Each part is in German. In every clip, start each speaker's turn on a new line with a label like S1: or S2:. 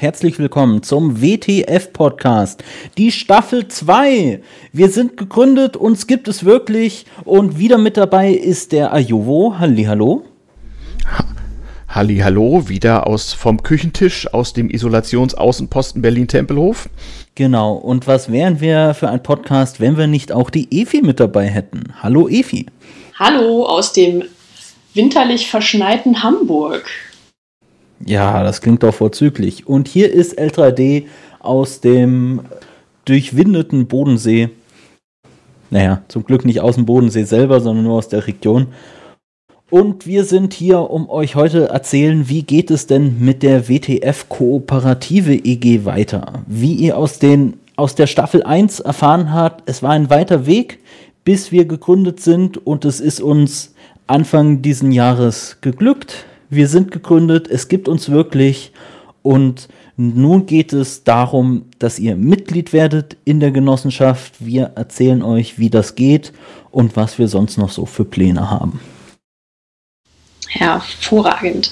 S1: Und herzlich willkommen zum WTF Podcast, die Staffel 2. Wir sind gegründet, uns gibt es wirklich und wieder mit dabei ist der Ajovo. Hallihallo.
S2: Hallo, wieder aus vom Küchentisch aus dem Isolationsaußenposten Berlin Tempelhof.
S1: Genau, und was wären wir für ein Podcast, wenn wir nicht auch die Efi mit dabei hätten? Hallo Efi.
S3: Hallo aus dem winterlich verschneiten Hamburg.
S1: Ja, das klingt doch vorzüglich. Und hier ist L3D aus dem durchwindeten Bodensee. Naja, zum Glück nicht aus dem Bodensee selber, sondern nur aus der Region. Und wir sind hier, um euch heute erzählen, wie geht es denn mit der WTF Kooperative EG weiter? Wie ihr aus, den, aus der Staffel 1 erfahren habt, es war ein weiter Weg, bis wir gegründet sind und es ist uns Anfang diesen Jahres geglückt. Wir sind gegründet, es gibt uns wirklich und nun geht es darum, dass ihr Mitglied werdet in der Genossenschaft. Wir erzählen euch, wie das geht und was wir sonst noch so für Pläne haben.
S3: Hervorragend.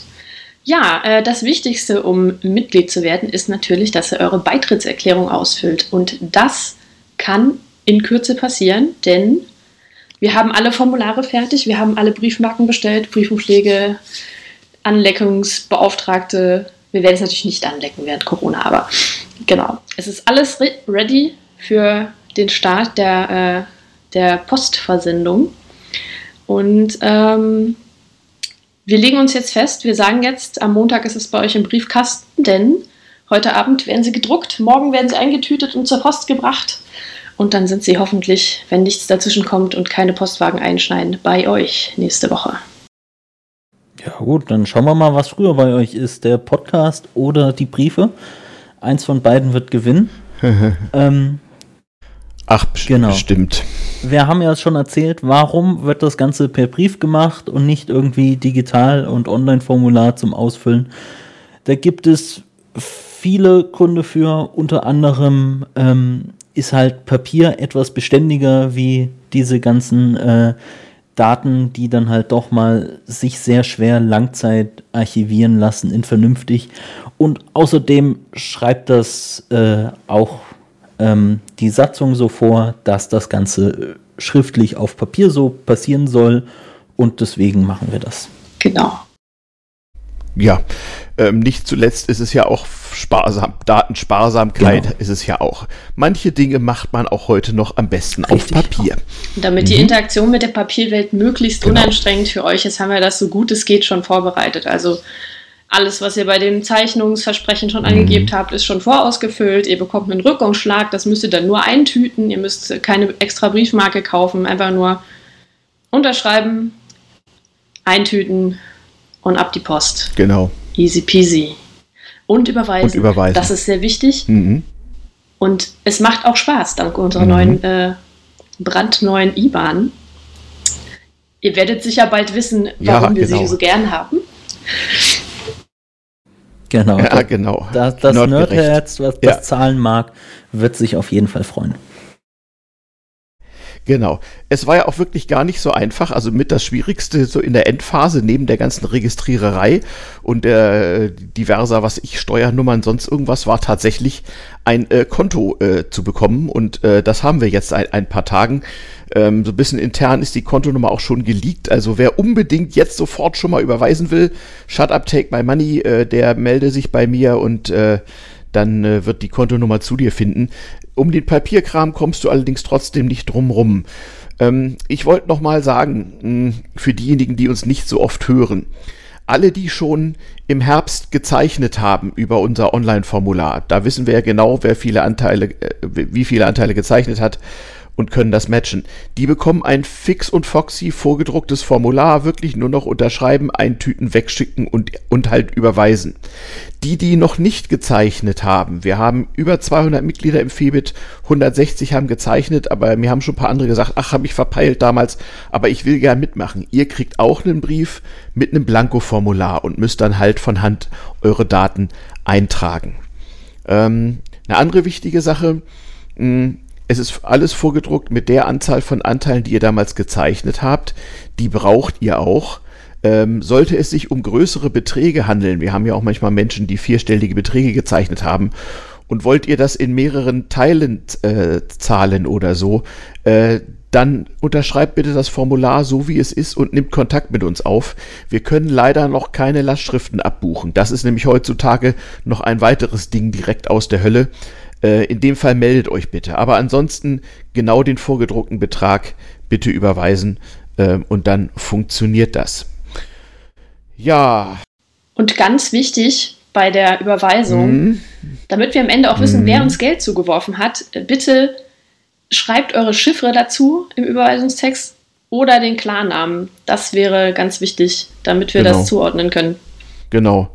S3: Ja, äh, das Wichtigste, um Mitglied zu werden, ist natürlich, dass ihr eure Beitrittserklärung ausfüllt. Und das kann in Kürze passieren, denn wir haben alle Formulare fertig, wir haben alle Briefmarken bestellt, Briefumschläge, Anleckungsbeauftragte. Wir werden es natürlich nicht anlecken während Corona, aber genau. Es ist alles re ready für den Start der, äh, der Postversendung. Und ähm, wir legen uns jetzt fest, wir sagen jetzt, am Montag ist es bei euch im Briefkasten, denn heute Abend werden sie gedruckt, morgen werden sie eingetütet und zur Post gebracht. Und dann sind sie hoffentlich, wenn nichts dazwischen kommt und keine Postwagen einschneiden, bei euch nächste Woche.
S1: Ja gut, dann schauen wir mal, was früher bei euch ist, der Podcast oder die Briefe. Eins von beiden wird gewinnen. ähm,
S2: Ach, genau. bestimmt.
S1: Wir haben ja schon erzählt, warum wird das Ganze per Brief gemacht und nicht irgendwie digital und Online-Formular zum Ausfüllen. Da gibt es viele Gründe für, unter anderem ähm, ist halt Papier etwas beständiger wie diese ganzen äh, Daten, die dann halt doch mal sich sehr schwer Langzeit archivieren lassen in vernünftig. Und außerdem schreibt das äh, auch ähm, die Satzung so vor, dass das Ganze äh, schriftlich auf Papier so passieren soll. Und deswegen machen wir das.
S3: Genau.
S2: Ja, ähm, nicht zuletzt ist es ja auch sparsam, Datensparsamkeit genau. ist es ja auch. Manche Dinge macht man auch heute noch am besten Richtig. auf Papier.
S3: Und damit mhm. die Interaktion mit der Papierwelt möglichst genau. unanstrengend für euch ist, haben wir das so gut es geht schon vorbereitet. Also alles, was ihr bei den Zeichnungsversprechen schon mhm. angegeben habt, ist schon vorausgefüllt. Ihr bekommt einen Rückumschlag, das müsst ihr dann nur eintüten. Ihr müsst keine extra Briefmarke kaufen, einfach nur unterschreiben, eintüten und ab die Post.
S2: Genau.
S3: Easy peasy. Und überweisen. Und
S2: überweisen.
S3: Das ist sehr wichtig. Mhm. Und es macht auch Spaß, dank unserer mhm. neuen, äh, brandneuen IBAN. Ihr werdet sicher bald wissen, warum ja, wir genau. sie so gern haben.
S1: Genau.
S2: Ja, genau.
S1: Das, das Nerdherz, was ja. das zahlen mag, wird sich auf jeden Fall freuen.
S2: Genau. Es war ja auch wirklich gar nicht so einfach. Also mit das Schwierigste so in der Endphase neben der ganzen Registriererei und der diverser, was ich Steuernummern sonst irgendwas war tatsächlich ein äh, Konto äh, zu bekommen und äh, das haben wir jetzt ein, ein paar Tagen. Ähm, so ein bisschen intern ist die Kontonummer auch schon geleakt. Also wer unbedingt jetzt sofort schon mal überweisen will, shut up, take my money, äh, der melde sich bei mir und äh, dann äh, wird die Kontonummer zu dir finden. Um den Papierkram kommst du allerdings trotzdem nicht drumrum. Ähm, ich wollte noch mal sagen, mh, hm, für diejenigen, die uns nicht so oft hören, alle, die schon im Herbst gezeichnet haben über unser Online-Formular, da wissen wir ja genau, wer viele Anteile, äh, wie viele Anteile gezeichnet hat und können das matchen. Die bekommen ein fix und foxy vorgedrucktes Formular, wirklich nur noch unterschreiben, eintüten, wegschicken und, und halt überweisen. Die, die noch nicht gezeichnet haben, wir haben über 200 Mitglieder im Febit, 160 haben gezeichnet, aber mir haben schon ein paar andere gesagt, ach, habe ich verpeilt damals, aber ich will gern mitmachen. Ihr kriegt auch einen Brief mit einem Blanko-Formular und müsst dann halt von Hand eure Daten eintragen. Ähm, eine andere wichtige Sache, mh, hm, es ist alles vorgedruckt mit der Anzahl von Anteilen, die ihr damals gezeichnet habt. Die braucht ihr auch. Ähm, sollte es sich um größere Beträge handeln, wir haben ja auch manchmal Menschen, die vierstellige Beträge gezeichnet haben, und wollt ihr das in mehreren Teilen äh, zahlen oder so, äh, dann unterschreibt bitte das Formular so, wie es ist und nimmt Kontakt mit uns auf. Wir können leider noch keine Lastschriften abbuchen. Das ist nämlich heutzutage noch ein weiteres Ding direkt aus der Hölle. Äh, in dem Fall meldet euch bitte. Aber ansonsten genau den vorgedruckten Betrag bitte überweisen äh, und dann funktioniert das. Ja.
S3: Und ganz wichtig bei der Überweisung, mhm. damit wir am Ende auch wissen, mhm. wer uns Geld zugeworfen hat, bitte schreibt eure Chiffre dazu im Überweisungstext oder den Klarnamen. Das wäre ganz wichtig, damit wir genau. das zuordnen können.
S2: Genau.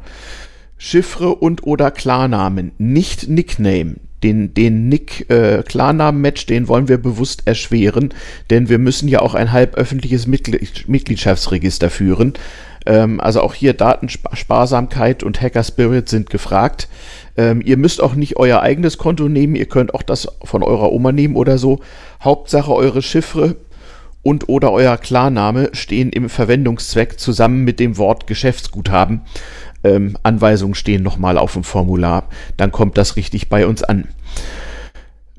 S2: Chiffre und oder Klarnamen, nicht Nickname. Den, den Nick-Klarnamen-Match, äh, den wollen wir bewusst erschweren, denn wir müssen ja auch ein halb öffentliches Mitglied Mitgliedschaftsregister führen. Ähm, also auch hier Datensparsamkeit und Hacker Spirit sind gefragt. Ähm, ihr müsst auch nicht euer eigenes Konto nehmen, ihr könnt auch das von eurer Oma nehmen oder so. Hauptsache eure Chiffre und oder euer Klarname stehen im Verwendungszweck zusammen mit dem Wort Geschäftsguthaben. Ähm, Anweisungen stehen nochmal auf dem Formular. Dann kommt das richtig bei uns an.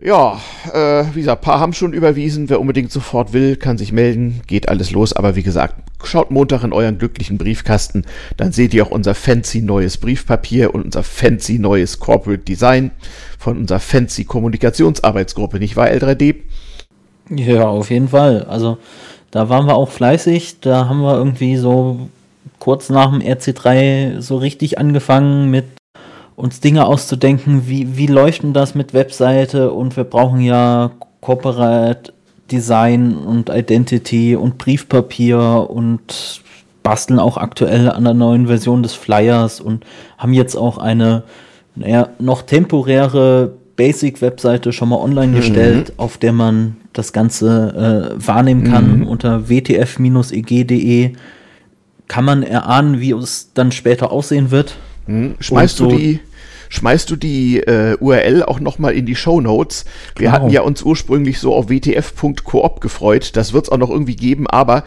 S2: Ja, äh, wie gesagt, paar haben schon überwiesen. Wer unbedingt sofort will, kann sich melden. Geht alles los. Aber wie gesagt, schaut Montag in euren glücklichen Briefkasten. Dann seht ihr auch unser fancy neues Briefpapier und unser fancy neues Corporate Design von unserer fancy Kommunikationsarbeitsgruppe. Nicht wahr, L3D?
S1: Ja, auf jeden Fall. Also da waren wir auch fleißig. Da haben wir irgendwie so kurz nach dem RC3 so richtig angefangen mit uns Dinge auszudenken, wie, wie läuft denn das mit Webseite und wir brauchen ja Corporate Design und Identity und Briefpapier und basteln auch aktuell an der neuen Version des Flyers und haben jetzt auch eine naja, noch temporäre Basic-Webseite schon mal online mhm. gestellt, auf der man das Ganze äh, wahrnehmen kann mhm. unter wtf-eg.de. Kann man erahnen, wie es dann später aussehen wird.
S2: Hm. Schmeißt so, du die, schmeißt du die äh, URL auch nochmal in die Show Notes. Wir genau. hatten ja uns ursprünglich so auf wtf.coop gefreut. Das wird es auch noch irgendwie geben, aber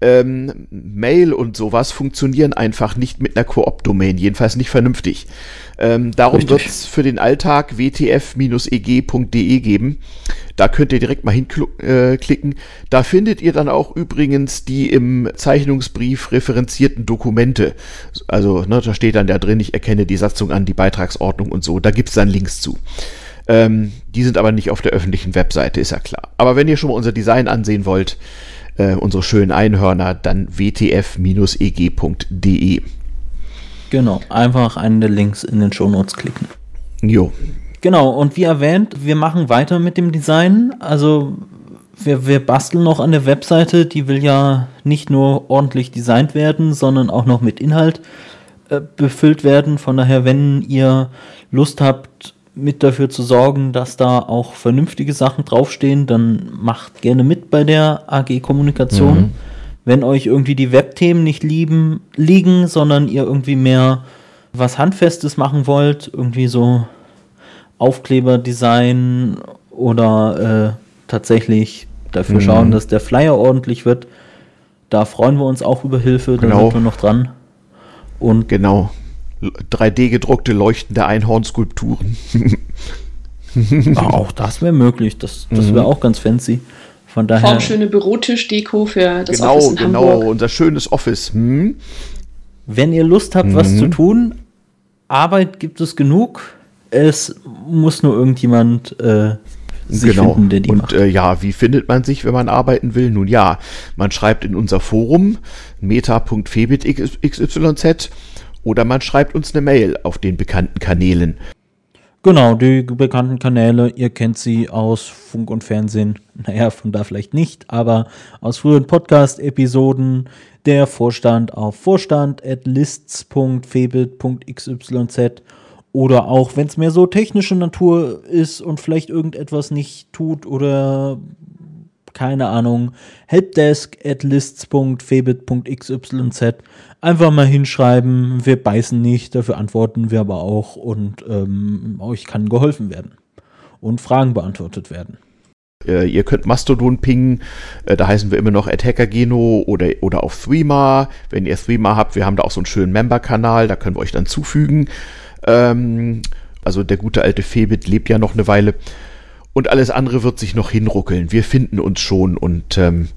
S2: ähm, Mail und sowas funktionieren einfach nicht mit einer Koop-Domain, jedenfalls nicht vernünftig. Ähm, darum wird es für den Alltag wtf-eg.de e geben. Da könnt ihr direkt mal hinklicken. Äh, da findet ihr dann auch übrigens die im Zeichnungsbrief referenzierten Dokumente. Also ne, da steht dann da drin, ich erkenne die Satzung an, die Beitragsordnung und so. Da gibt es dann Links zu. Ähm, die sind aber nicht auf der öffentlichen Webseite, ist ja klar. Aber wenn ihr schon mal unser Design ansehen wollt, äh, unsere schönen Einhörner, dann wtf-eg.de. E.
S1: Genau, einfach einen der Links in den Shownotes klicken.
S2: Jo.
S1: Genau, und wie erwähnt, wir machen weiter mit dem Design. Also wir, wir basteln noch an der Webseite, die will ja nicht nur ordentlich designt werden, sondern auch noch mit Inhalt äh, befüllt werden. Von daher, wenn ihr Lust habt, mit dafür zu sorgen, dass da auch vernünftige Sachen draufstehen, dann macht gerne mit bei der AG Kommunikation. Mhm. Wenn euch irgendwie die Webthemen nicht lieben, liegen, sondern ihr irgendwie mehr was Handfestes machen wollt, irgendwie so Aufkleberdesign oder äh, tatsächlich dafür mhm. schauen, dass der Flyer ordentlich wird, da freuen wir uns auch über Hilfe, da genau. sind wir noch dran.
S2: Und genau. 3D gedruckte leuchtende Einhornskulpturen.
S1: auch das wäre möglich. Das, das wäre mhm. auch ganz fancy. Von daher.
S3: Formschöne Bürotisch-Deko für das
S2: genau,
S3: Office in
S2: genau, Hamburg. Genau, unser schönes Office. Hm?
S1: Wenn ihr Lust habt, mhm. was zu tun, Arbeit gibt es genug. Es muss nur irgendjemand äh, sich genau. finden, der die
S2: Und äh, ja, wie findet man sich, wenn man arbeiten will? Nun ja, man schreibt in unser Forum meta.febitxyz oder man schreibt uns eine Mail auf den bekannten Kanälen.
S1: Genau, die bekannten Kanäle, ihr kennt sie aus Funk und Fernsehen. Naja, von da vielleicht nicht, aber aus früheren Podcast-Episoden. Der Vorstand auf vorstand.lists.febit.xyz oder auch, wenn es mehr so technische Natur ist und vielleicht irgendetwas nicht tut oder keine Ahnung, helpdesk at lists.febit.xyz. Einfach mal hinschreiben, wir beißen nicht, dafür antworten wir aber auch und ähm, euch kann geholfen werden und Fragen beantwortet werden.
S2: Äh, ihr könnt Mastodon pingen, äh, da heißen wir immer noch AttackerGeno oder, oder auf Threema. Wenn ihr Threema habt, wir haben da auch so einen schönen Member-Kanal, da können wir euch dann zufügen. Ähm, also der gute alte Febit lebt ja noch eine Weile. Und alles andere wird sich noch hinruckeln. Wir finden uns schon und ähm,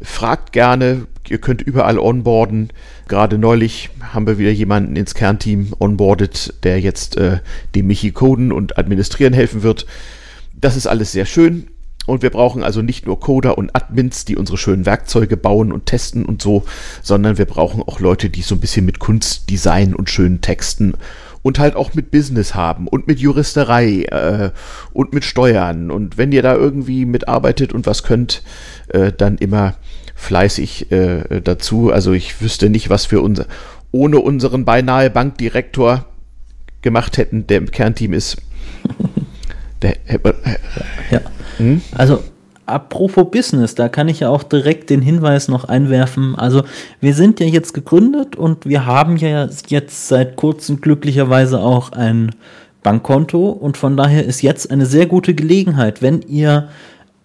S2: fragt gerne. Ihr könnt überall onboarden. Gerade neulich haben wir wieder jemanden ins Kernteam onboardet, der jetzt äh, dem Michi coden und administrieren helfen wird. Das ist alles sehr schön. Und wir brauchen also nicht nur Coder und Admins, die unsere schönen Werkzeuge bauen und testen und so, sondern wir brauchen auch Leute, die so ein bisschen mit Kunst, Design und schönen Texten und halt auch mit Business haben und mit Juristerei äh, und mit Steuern. Und wenn ihr da irgendwie mitarbeitet und was könnt, äh, dann immer fleißig äh, dazu. Also ich wüsste nicht, was wir uns ohne unseren beinahe Bankdirektor gemacht hätten, der im Kernteam ist.
S1: Der, ja. Hm? Also apropos Business, da kann ich ja auch direkt den Hinweis noch einwerfen. Also wir sind ja jetzt gegründet und wir haben ja jetzt seit kurzem glücklicherweise auch ein Bankkonto und von daher ist jetzt eine sehr gute Gelegenheit, wenn ihr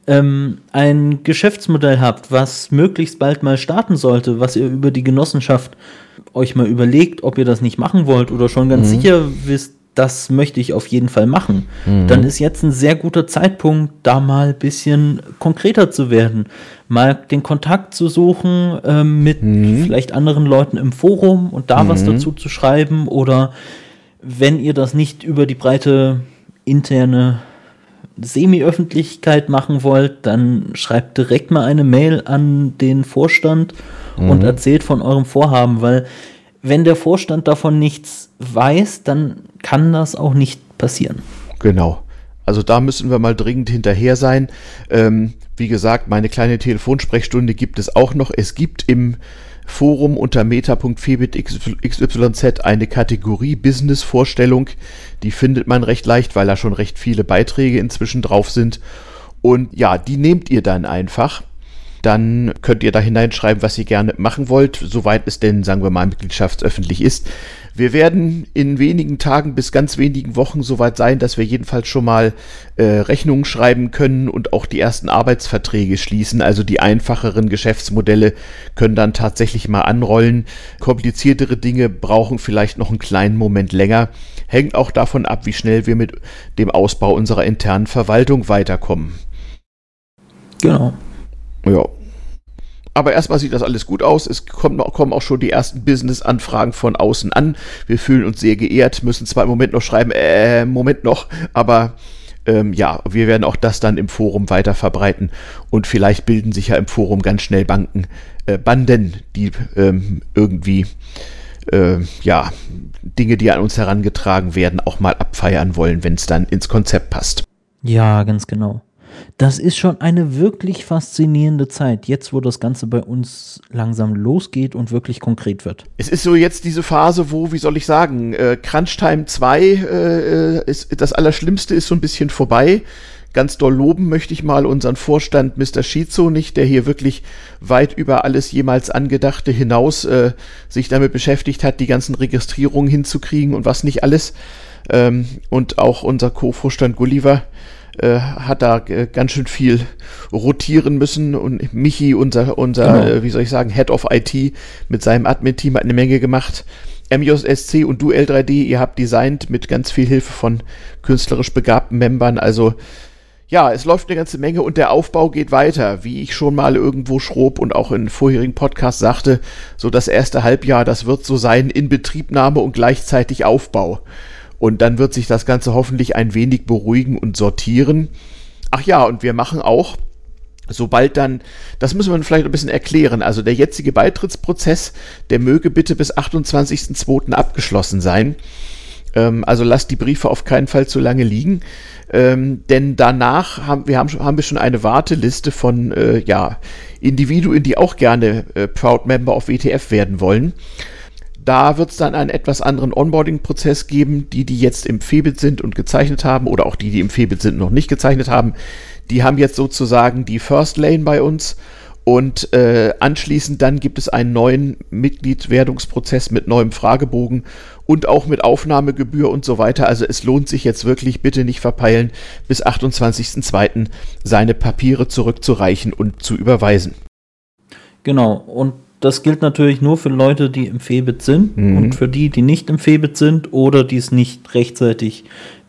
S1: ähm, ein Geschäftsmodell habt, was möglichst bald mal starten sollte, was ihr über die Genossenschaft euch mal überlegt, ob ihr das nicht machen wollt oder schon ganz mhm. sicher wisst, das möchte ich auf jeden Fall machen, mhm. dann ist jetzt ein sehr guter Zeitpunkt, da mal ein bisschen konkreter zu werden. Mal den Kontakt zu suchen äh, mit mhm. vielleicht anderen Leuten im Forum und da mhm. was dazu zu schreiben oder wenn ihr das nicht über die breite interne Semi-Öffentlichkeit machen wollt, dann schreibt direkt mal eine Mail an den Vorstand und mhm. erzählt von eurem Vorhaben, weil wenn der Vorstand davon nichts weiß, dann kann das auch nicht passieren.
S2: Genau. Also da müssen wir mal dringend hinterher sein. Ähm, wie gesagt, meine kleine Telefonsprechstunde gibt es auch noch. Es gibt im Forum unter meta.febitxyz eine Kategorie Business-Vorstellung. Die findet man recht leicht, weil da schon recht viele Beiträge inzwischen drauf sind. Und ja, die nehmt ihr dann einfach dann könnt ihr da hineinschreiben, was ihr gerne machen wollt, soweit es denn, sagen wir mal, mitgliedschaftsöffentlich ist. Wir werden in wenigen Tagen bis ganz wenigen Wochen soweit sein, dass wir jedenfalls schon mal äh, Rechnungen schreiben können und auch die ersten Arbeitsverträge schließen. Also die einfacheren Geschäftsmodelle können dann tatsächlich mal anrollen. Kompliziertere Dinge brauchen vielleicht noch einen kleinen Moment länger. Hängt auch davon ab, wie schnell wir mit dem Ausbau unserer internen Verwaltung weiterkommen.
S1: Genau.
S2: Ja. Aber erstmal sieht das alles gut aus. Es kommen, kommen auch schon die ersten Business-Anfragen von außen an. Wir fühlen uns sehr geehrt, müssen zwar im Moment noch schreiben, äh, Moment noch, aber ähm, ja, wir werden auch das dann im Forum weiter verbreiten und vielleicht bilden sich ja im Forum ganz schnell Banken, äh, Banden, die ähm, irgendwie äh, ja, Dinge, die an uns herangetragen werden, auch mal abfeiern wollen, wenn es dann ins Konzept passt.
S1: Ja, ganz genau. Das ist schon eine wirklich faszinierende Zeit, jetzt wo das Ganze bei uns langsam losgeht und wirklich konkret wird.
S2: Es ist so jetzt diese Phase, wo, wie soll ich sagen, äh, Crunch Time 2 äh, ist das Allerschlimmste ist so ein bisschen vorbei. Ganz doll loben möchte ich mal unseren Vorstand Mr. Shizo nicht, der hier wirklich weit über alles jemals Angedachte hinaus äh, sich damit beschäftigt hat, die ganzen Registrierungen hinzukriegen und was nicht alles. Ähm, und auch unser Co-Vorstand Gulliver, hat da äh, ganz schön viel rotieren müssen und Michi, unser, unser genau. äh, wie soll ich sagen, Head of IT mit seinem Admin-Team hat eine Menge gemacht. MJSC und du L3D, ihr habt designt mit ganz viel Hilfe von künstlerisch begabten Membern, also ja, es läuft eine ganze Menge und der Aufbau geht weiter, wie ich schon mal irgendwo schrob und auch in vorherigen Podcasts sagte, so das erste Halbjahr, das wird so sein, in Betriebnahme und gleichzeitig Aufbau. Und dann wird sich das Ganze hoffentlich ein wenig beruhigen und sortieren. Ach ja, und wir machen auch, sobald dann, das müssen wir vielleicht ein bisschen erklären, also der jetzige Beitrittsprozess, der möge bitte bis 28.02. abgeschlossen sein. Ähm, also lasst die Briefe auf keinen Fall zu lange liegen. Ähm, denn danach haben wir, haben, haben wir schon eine Warteliste von äh, ja, Individuen, die auch gerne äh, Proud Member auf WTF werden wollen. Da wird es dann einen etwas anderen Onboarding-Prozess geben. Die, die jetzt im Febit sind und gezeichnet haben oder auch die, die im Febit sind und noch nicht gezeichnet haben, die haben jetzt sozusagen die First Lane bei uns. Und äh, anschließend dann gibt es einen neuen Mitgliedwerdungsprozess mit neuem Fragebogen und auch mit Aufnahmegebühr und so weiter. Also es lohnt sich jetzt wirklich, bitte nicht verpeilen, bis 28.02. seine Papiere zurückzureichen und zu überweisen.
S1: Genau, und das gilt natürlich nur für Leute, die im Febit sind mhm. und für die, die nicht im Febit sind oder die es nicht rechtzeitig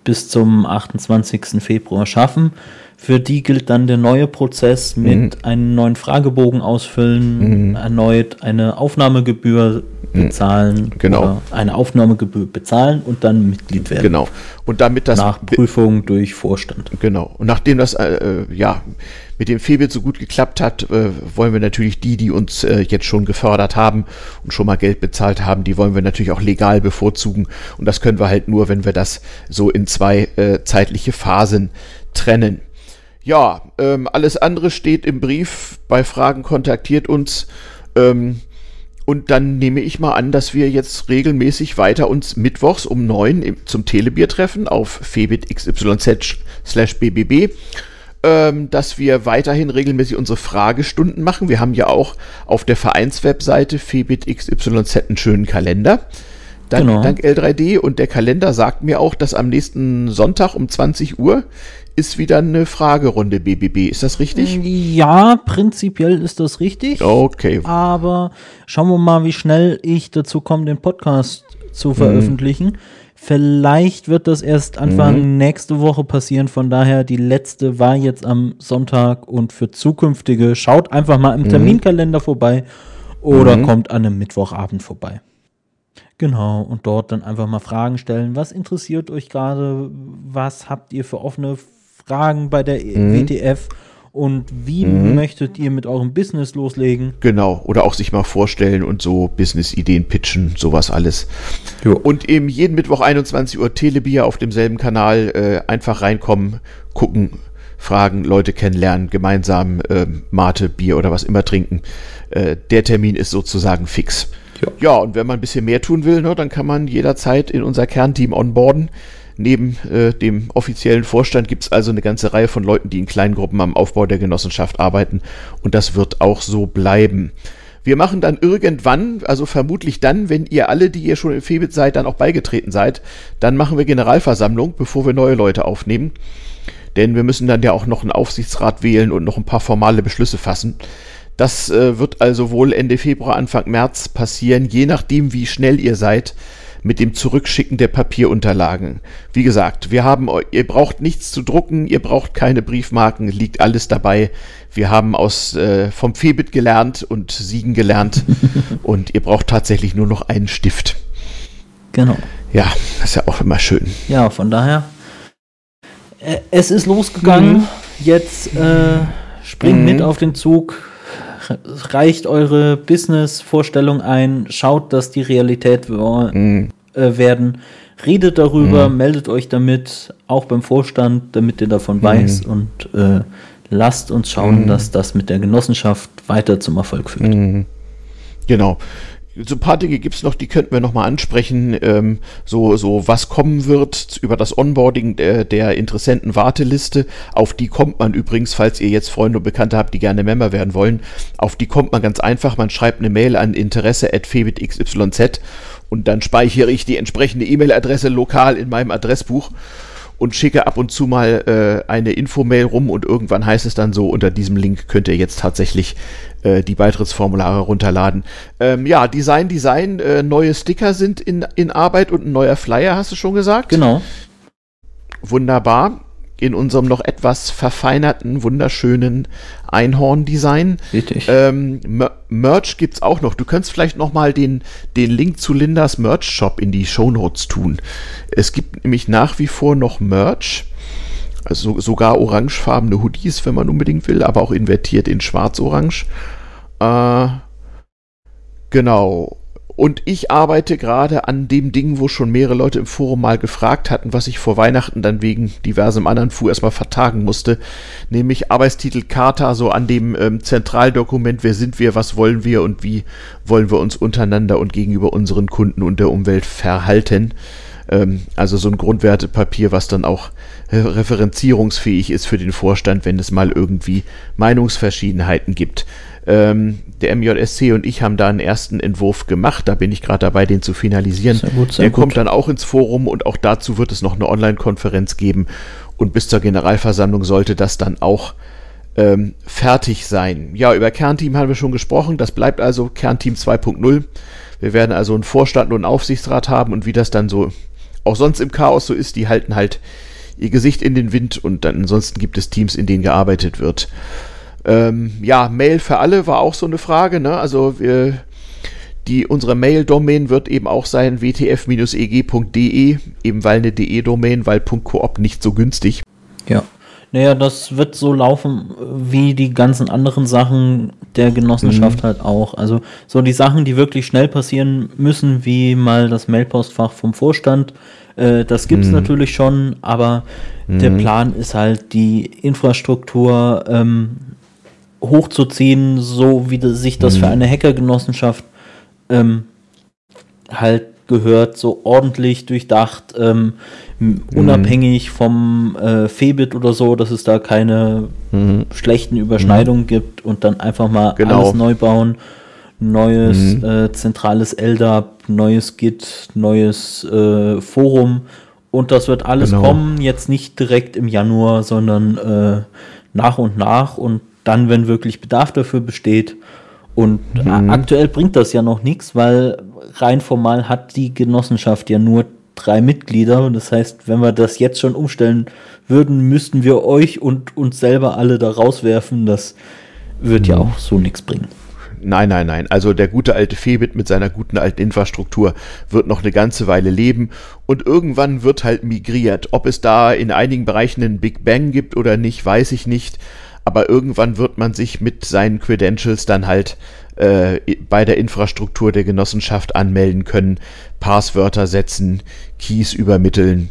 S1: bis zum 28. Februar schaffen. Für die gilt dann der neue Prozess mit mhm. einem neuen Fragebogen ausfüllen, mhm. erneut eine Aufnahmegebühr mhm. bezahlen,
S2: genau.
S1: eine Aufnahmegebühr bezahlen und dann Mitglied werden.
S2: Genau. Und damit das
S1: nach Prüfung durch Vorstand.
S2: Genau. Und nachdem das äh, ja mit dem Febit so gut geklappt hat, äh, wollen wir natürlich die, die uns äh, jetzt schon gefördert haben und schon mal Geld bezahlt haben, die wollen wir natürlich auch legal bevorzugen. Und das können wir halt nur, wenn wir das so in zwei äh, zeitliche Phasen trennen. Ja, ähm, alles andere steht im Brief. Bei Fragen kontaktiert uns. Ähm, und dann nehme ich mal an, dass wir jetzt regelmäßig weiter uns mittwochs um neun zum Telebier treffen auf febitxyz slash bbb. Ähm, dass wir weiterhin regelmäßig unsere Fragestunden machen. Wir haben ja auch auf der Vereinswebseite febitxyz einen schönen Kalender. Dank, genau. dank L3D und der Kalender sagt mir auch, dass am nächsten Sonntag um 20 Uhr ist wieder eine Fragerunde BBB. Ist das richtig?
S1: Ja, prinzipiell ist das richtig.
S2: Okay.
S1: Aber schauen wir mal, wie schnell ich dazu komme, den Podcast zu veröffentlichen. Mhm. Vielleicht wird das erst Anfang mhm. nächste Woche passieren. Von daher, die letzte war jetzt am Sonntag und für zukünftige schaut einfach mal im mhm. Terminkalender vorbei oder mhm. kommt an einem Mittwochabend vorbei. Genau, und dort dann einfach mal Fragen stellen. Was interessiert euch gerade? Was habt ihr für offene Fragen bei der mhm. WTF und wie mhm. möchtet ihr mit eurem Business loslegen?
S2: Genau, oder auch sich mal vorstellen und so Business-Ideen pitchen, sowas alles. Jo. Und eben jeden Mittwoch 21 Uhr Telebier auf demselben Kanal äh, einfach reinkommen, gucken, fragen, Leute kennenlernen, gemeinsam äh, Mate, Bier oder was immer trinken. Äh, der Termin ist sozusagen fix. Ja. ja, und wenn man ein bisschen mehr tun will, ne, dann kann man jederzeit in unser Kernteam onboarden. Neben äh, dem offiziellen Vorstand gibt es also eine ganze Reihe von Leuten, die in kleinen Gruppen am Aufbau der Genossenschaft arbeiten. Und das wird auch so bleiben. Wir machen dann irgendwann, also vermutlich dann, wenn ihr alle, die ihr schon im Febit seid, dann auch beigetreten seid, dann machen wir Generalversammlung, bevor wir neue Leute aufnehmen. Denn wir müssen dann ja auch noch einen Aufsichtsrat wählen und noch ein paar formale Beschlüsse fassen. Das äh, wird also wohl Ende Februar, Anfang März passieren, je nachdem, wie schnell ihr seid mit dem Zurückschicken der Papierunterlagen. Wie gesagt, wir haben, ihr braucht nichts zu drucken, ihr braucht keine Briefmarken, liegt alles dabei. Wir haben aus äh, vom Febit gelernt und Siegen gelernt und ihr braucht tatsächlich nur noch einen Stift.
S1: Genau.
S2: Ja, das ist ja auch immer schön.
S1: Ja, von daher, äh, es ist losgegangen. Mhm. Jetzt äh, springt mhm. mit auf den Zug reicht eure Business-Vorstellung ein, schaut, dass die Realität mhm. werden, redet darüber, mhm. meldet euch damit, auch beim Vorstand, damit ihr davon mhm. weiß und äh, lasst uns schauen, mhm. dass das mit der Genossenschaft weiter zum Erfolg führt.
S2: Mhm. Genau so ein paar Dinge gibt es noch, die könnten wir nochmal ansprechen. Ähm, so, so was kommen wird über das Onboarding der, der Interessenten-Warteliste. Auf die kommt man übrigens, falls ihr jetzt Freunde und Bekannte habt, die gerne Member werden wollen. Auf die kommt man ganz einfach. Man schreibt eine Mail an interesse.febitxyz und dann speichere ich die entsprechende E-Mail-Adresse lokal in meinem Adressbuch und schicke ab und zu mal äh, eine Infomail rum und irgendwann heißt es dann so, unter diesem Link könnt ihr jetzt tatsächlich äh, die Beitrittsformulare runterladen. Ähm, ja, Design, Design, äh, neue Sticker sind in, in Arbeit und ein neuer Flyer, hast du schon gesagt?
S1: Genau.
S2: Wunderbar in unserem noch etwas verfeinerten, wunderschönen Einhorn-Design.
S1: Richtig.
S2: Ähm, Merch gibt's auch noch. Du könntest vielleicht noch mal den, den Link zu Lindas Merch-Shop in die Shownotes tun. Es gibt nämlich nach wie vor noch Merch. Also sogar orangefarbene Hoodies, wenn man unbedingt will, aber auch invertiert in schwarz-orange. Äh, genau. Und ich arbeite gerade an dem Ding, wo schon mehrere Leute im Forum mal gefragt hatten, was ich vor Weihnachten dann wegen diversem anderen Fu erstmal vertagen musste, nämlich Arbeitstitel Charta, so an dem ähm, Zentraldokument, wer sind wir, was wollen wir und wie wollen wir uns untereinander und gegenüber unseren Kunden und der Umwelt verhalten. Ähm, also so ein Grundwertepapier, was dann auch äh, referenzierungsfähig ist für den Vorstand, wenn es mal irgendwie Meinungsverschiedenheiten gibt. Ähm, der MJSC und ich haben da einen ersten Entwurf gemacht. Da bin ich gerade dabei, den zu finalisieren. Sehr gut, sehr der gut. kommt dann auch ins Forum und auch dazu wird es noch eine Online-Konferenz geben. Und bis zur Generalversammlung sollte das dann auch ähm, fertig sein. Ja, über Kernteam haben wir schon gesprochen. Das bleibt also Kernteam 2.0. Wir werden also einen Vorstand und einen Aufsichtsrat haben und wie das dann so auch sonst im Chaos so ist, die halten halt ihr Gesicht in den Wind und dann ansonsten gibt es Teams, in denen gearbeitet wird. Ähm, ja, Mail für alle war auch so eine Frage. Ne? Also wir, die, unsere Mail-Domain wird eben auch sein wtf-eg.de, eben weil eine DE-Domain, weil .coop nicht so günstig.
S1: Ja. Naja, das wird so laufen wie die ganzen anderen Sachen der Genossenschaft mhm. halt auch. Also so die Sachen, die wirklich schnell passieren müssen, wie mal das Mailpostfach vom Vorstand, äh, das gibt es mhm. natürlich schon, aber mhm. der Plan ist halt, die Infrastruktur ähm, hochzuziehen, so wie sich das für mhm. eine Hackergenossenschaft ähm, halt gehört, so ordentlich durchdacht, ähm, mhm. unabhängig vom äh, Febit oder so, dass es da keine mhm. schlechten Überschneidungen mhm. gibt und dann einfach mal genau. alles neu bauen. Neues mhm. äh, zentrales LDAP, neues Git, neues äh, Forum und das wird alles genau. kommen, jetzt nicht direkt im Januar, sondern äh, nach und nach und dann, wenn wirklich Bedarf dafür besteht. Und mhm. aktuell bringt das ja noch nichts, weil rein formal hat die Genossenschaft ja nur drei Mitglieder. Das heißt, wenn wir das jetzt schon umstellen würden, müssten wir euch und uns selber alle da rauswerfen. Das wird mhm. ja auch so nichts bringen.
S2: Nein, nein, nein. Also der gute alte Febit mit seiner guten alten Infrastruktur wird noch eine ganze Weile leben und irgendwann wird halt migriert. Ob es da in einigen Bereichen einen Big Bang gibt oder nicht, weiß ich nicht. Aber irgendwann wird man sich mit seinen Credentials dann halt äh, bei der Infrastruktur der Genossenschaft anmelden können, Passwörter setzen, Keys übermitteln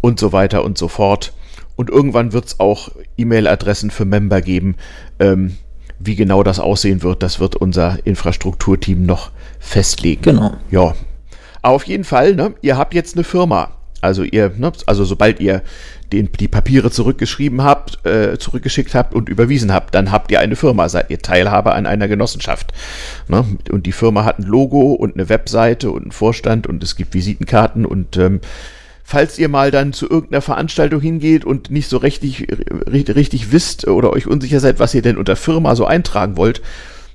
S2: und so weiter und so fort. Und irgendwann wird es auch E-Mail-Adressen für Member geben. Ähm, wie genau das aussehen wird, das wird unser Infrastrukturteam noch festlegen.
S1: Genau.
S2: Ja. Aber auf jeden Fall, ne, ihr habt jetzt eine Firma. Also ihr, ne, also sobald ihr den, die Papiere zurückgeschrieben habt, äh, zurückgeschickt habt und überwiesen habt, dann habt ihr eine Firma, seid ihr Teilhaber an einer Genossenschaft. Ne? Und die Firma hat ein Logo und eine Webseite und einen Vorstand und es gibt Visitenkarten und ähm, falls ihr mal dann zu irgendeiner Veranstaltung hingeht und nicht so richtig, richtig, richtig wisst oder euch unsicher seid, was ihr denn unter Firma so eintragen wollt,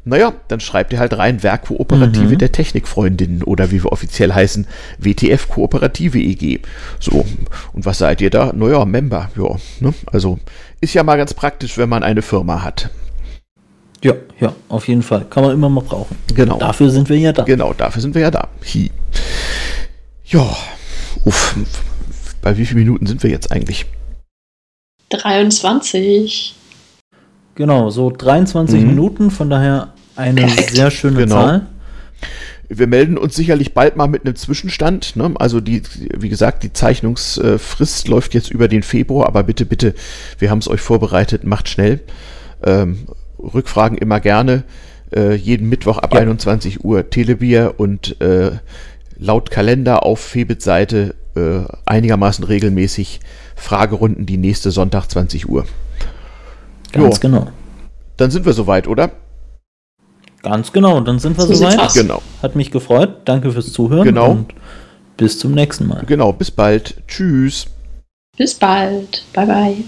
S2: naja, dann schreibt ihr halt rein Werkkooperative mhm. der Technikfreundinnen oder wie wir offiziell heißen, WTF Kooperative EG. So, und was seid ihr da? Naja, Member, ja. Ne? Also ist ja mal ganz praktisch, wenn man eine Firma hat.
S1: Ja, ja, auf jeden Fall. Kann man immer mal brauchen.
S2: Genau.
S1: Dafür sind wir ja da.
S2: Genau, dafür sind wir ja da. Hi. Ja, uff. Bei wie vielen Minuten sind wir jetzt eigentlich?
S3: 23.
S1: Genau, so 23 mhm. Minuten, von daher eine Perfekt. sehr schöne genau. Zahl.
S2: Wir melden uns sicherlich bald mal mit einem Zwischenstand. Ne? Also die, wie gesagt, die Zeichnungsfrist läuft jetzt über den Februar, aber bitte, bitte, wir haben es euch vorbereitet, macht schnell. Ähm, Rückfragen immer gerne. Äh, jeden Mittwoch ab ja. 21 Uhr Telebier und äh, laut Kalender auf Febit-Seite äh, einigermaßen regelmäßig Fragerunden die nächste Sonntag 20 Uhr.
S1: Ganz jo. genau.
S2: Dann sind wir soweit, oder?
S1: Ganz genau, dann sind wir so soweit. Genau. Hat mich gefreut. Danke fürs Zuhören.
S2: Genau. Und
S1: bis zum nächsten Mal.
S2: Genau, bis bald. Tschüss.
S3: Bis bald. Bye, bye.